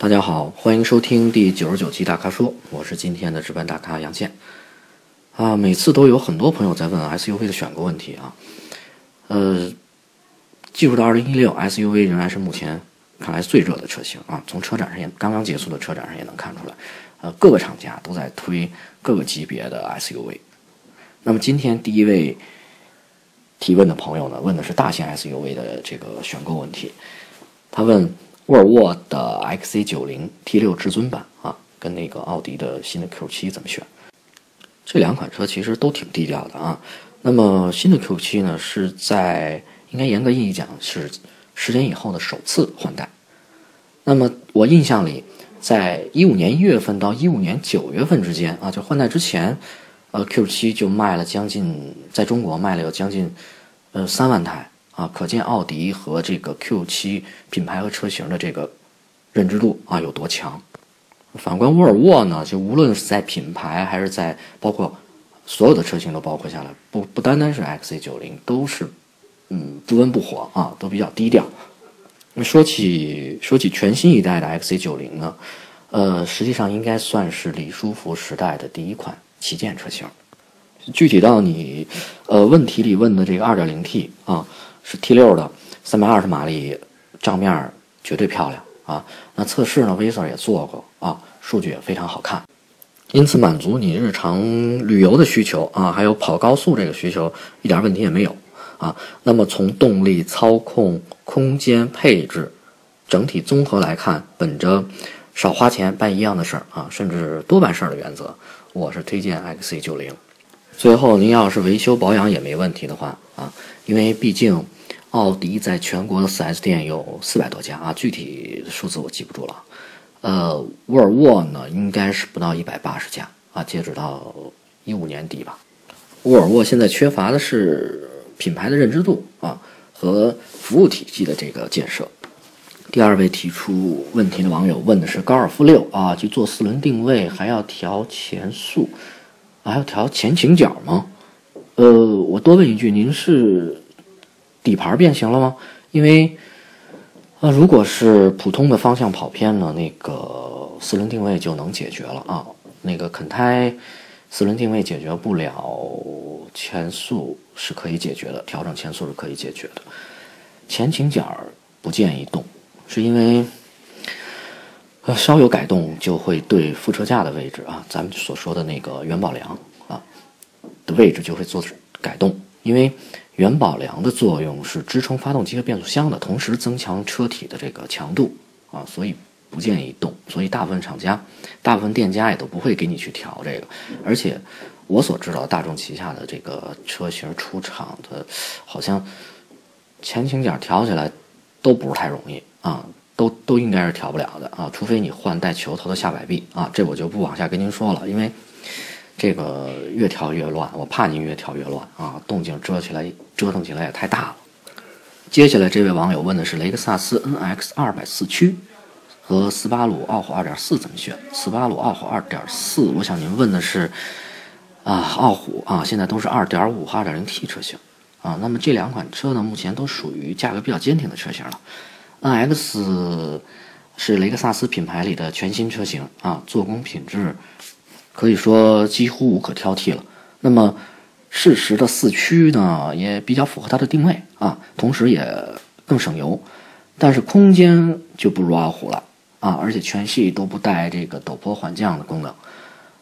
大家好，欢迎收听第九十九期大咖说，我是今天的值班大咖杨倩。啊，每次都有很多朋友在问 SUV 的选购问题啊。呃，进入到二零一六，SUV 仍然是目前看来最热的车型啊。从车展上也刚刚结束的车展上也能看出来，呃，各个厂家都在推各个级别的 SUV。那么今天第一位提问的朋友呢，问的是大型 SUV 的这个选购问题。他问沃尔沃的 XC90 T6 至尊版啊，跟那个奥迪的新的 Q7 怎么选？这两款车其实都挺低调的啊。那么新的 Q7 呢，是在应该严格意义讲是十年以后的首次换代。那么我印象里，在一五年一月份到一五年九月份之间啊，就换代之前，呃，Q7 就卖了将近在中国卖了有将近呃三万台啊，可见奥迪和这个 Q7 品牌和车型的这个认知度啊有多强。反观沃尔沃呢，就无论是在品牌还是在包括所有的车型都包括下来，不不单单是 XC90，都是嗯不温不火啊，都比较低调。那说起说起全新一代的 XC90 呢，呃，实际上应该算是李书福时代的第一款旗舰车型。具体到你呃问题里问的这个 2.0T 啊，是 T6 的320马力，账面绝对漂亮。啊，那测试呢 v i s a 也做过啊，数据也非常好看，因此满足你日常旅游的需求啊，还有跑高速这个需求一点问题也没有啊。那么从动力、操控、空间配置整体综合来看，本着少花钱办一样的事儿啊，甚至多办事儿的原则，我是推荐 XC90。最后您要是维修保养也没问题的话啊，因为毕竟。奥迪在全国的 4S 店有四百多家啊，具体数字我记不住了。呃，沃尔沃呢，应该是不到一百八十家啊，截止到一五年底吧。沃尔沃现在缺乏的是品牌的认知度啊和服务体系的这个建设。第二位提出问题的网友问的是高尔夫六啊，去做四轮定位还要调前速，还要调前倾角吗？呃，我多问一句，您是？底盘变形了吗？因为，呃，如果是普通的方向跑偏呢，那个四轮定位就能解决了啊。那个肯胎四轮定位解决不了，前速是可以解决的，调整前速是可以解决的。前倾角不建议动，是因为，呃，稍有改动就会对副车架的位置啊，咱们所说的那个元宝梁啊的位置就会做改动，因为。元宝梁的作用是支撑发动机和变速箱的，同时增强车体的这个强度啊，所以不建议动。所以大部分厂家、大部分店家也都不会给你去调这个。而且我所知道，大众旗下的这个车型出厂的，好像前倾角调起来都不是太容易啊，都都应该是调不了的啊，除非你换带球头的下摆臂啊，这我就不往下跟您说了，因为。这个越调越乱，我怕您越调越乱啊！动静折起来折腾起来也太大了。接下来这位网友问的是雷克萨斯 NX 二百四驱和斯巴鲁傲虎二点四怎么选？斯巴鲁傲虎二点四，我想您问的是啊，傲虎啊，现在都是二点五和二点零 T 车型啊。那么这两款车呢，目前都属于价格比较坚挺的车型了。NX 是雷克萨斯品牌里的全新车型啊，做工品质。可以说几乎无可挑剔了。那么，适时的四驱呢，也比较符合它的定位啊，同时也更省油。但是空间就不如傲虎了啊，而且全系都不带这个陡坡缓降的功能。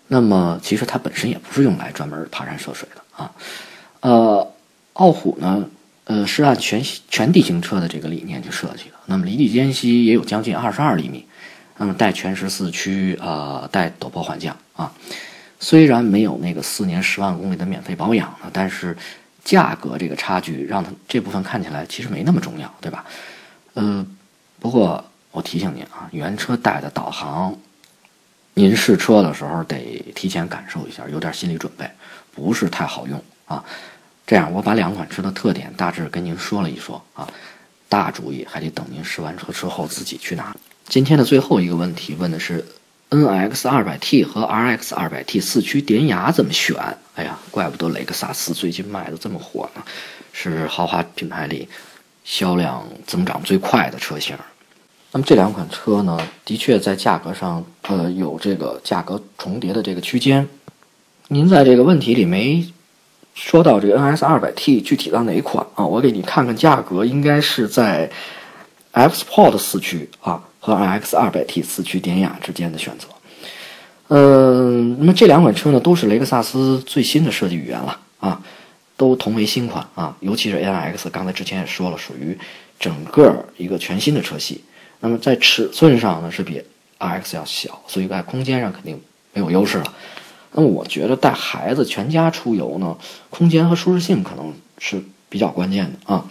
那么，其实它本身也不是用来专门爬山涉水的啊。呃，傲虎呢，呃，是按全全地形车的这个理念去设计的。那么离地间隙也有将近二十二厘米。那么带全时四驱啊，带陡坡缓降啊，虽然没有那个四年十万公里的免费保养呢，但是价格这个差距让它这部分看起来其实没那么重要，对吧？呃，不过我提醒您啊，原车带的导航，您试车的时候得提前感受一下，有点心理准备，不是太好用啊。这样，我把两款车的特点大致跟您说了一说啊，大主意还得等您试完车之后自己去拿。今天的最后一个问题问的是，NX 200T 和 RX 200T 四驱典雅怎么选？哎呀，怪不得雷克萨斯最近卖的这么火呢，是豪华品牌里销量增长最快的车型。那么这两款车呢，的确在价格上，呃，有这个价格重叠的这个区间。您在这个问题里没说到这个 NS 200T 具体到哪一款啊？我给你看看价格，应该是在 F Sport 四驱啊和 RX 200T 四驱典雅之间的选择。嗯，那么这两款车呢，都是雷克萨斯最新的设计语言了啊，都同为新款啊，尤其是 ARX，刚才之前也说了，属于整个一个全新的车系。那么在尺寸上呢是比 RX 要小，所以在空间上肯定没有优势了。那么我觉得带孩子全家出游呢，空间和舒适性可能是比较关键的啊。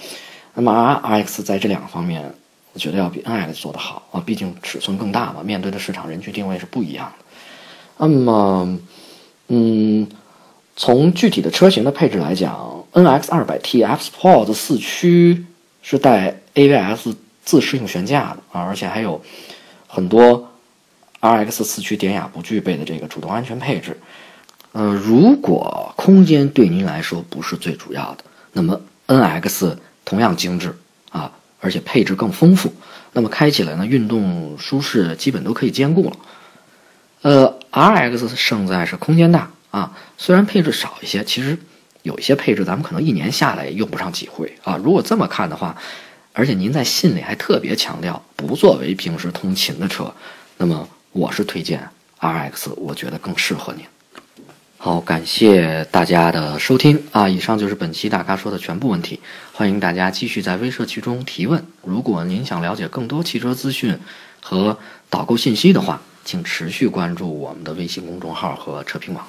那么 RX 在这两个方面，觉得要比 NX 做得好啊，毕竟尺寸更大嘛，面对的市场人群定位是不一样的。那么，嗯，从具体的车型的配置来讲，NX 200T F Sport 四驱是带 ABS。自适应悬架的啊，而且还有很多 RX 四驱典雅不具备的这个主动安全配置。呃，如果空间对您来说不是最主要的，那么 NX 同样精致啊，而且配置更丰富。那么开起来呢，运动舒适基本都可以兼顾了。呃，RX 胜在是空间大啊，虽然配置少一些，其实有一些配置咱们可能一年下来也用不上几回啊。如果这么看的话。而且您在信里还特别强调不作为平时通勤的车，那么我是推荐 RX，我觉得更适合您。好，感谢大家的收听啊！以上就是本期大咖说的全部问题，欢迎大家继续在微社区中提问。如果您想了解更多汽车资讯和导购信息的话，请持续关注我们的微信公众号和车评网。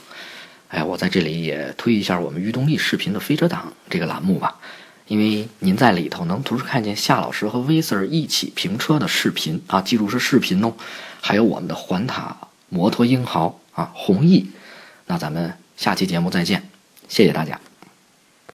哎，我在这里也推一下我们“鱼动力视频”的飞车党这个栏目吧。因为您在里头能同时看见夏老师和威 Sir 一起评车的视频啊，记住是视频哦，还有我们的环塔摩托英豪啊，弘毅，那咱们下期节目再见，谢谢大家。